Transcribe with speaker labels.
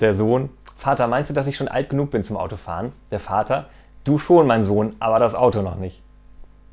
Speaker 1: Der Sohn, Vater, meinst du, dass ich schon alt genug bin zum Autofahren? Der Vater, du schon, mein Sohn, aber das Auto noch nicht.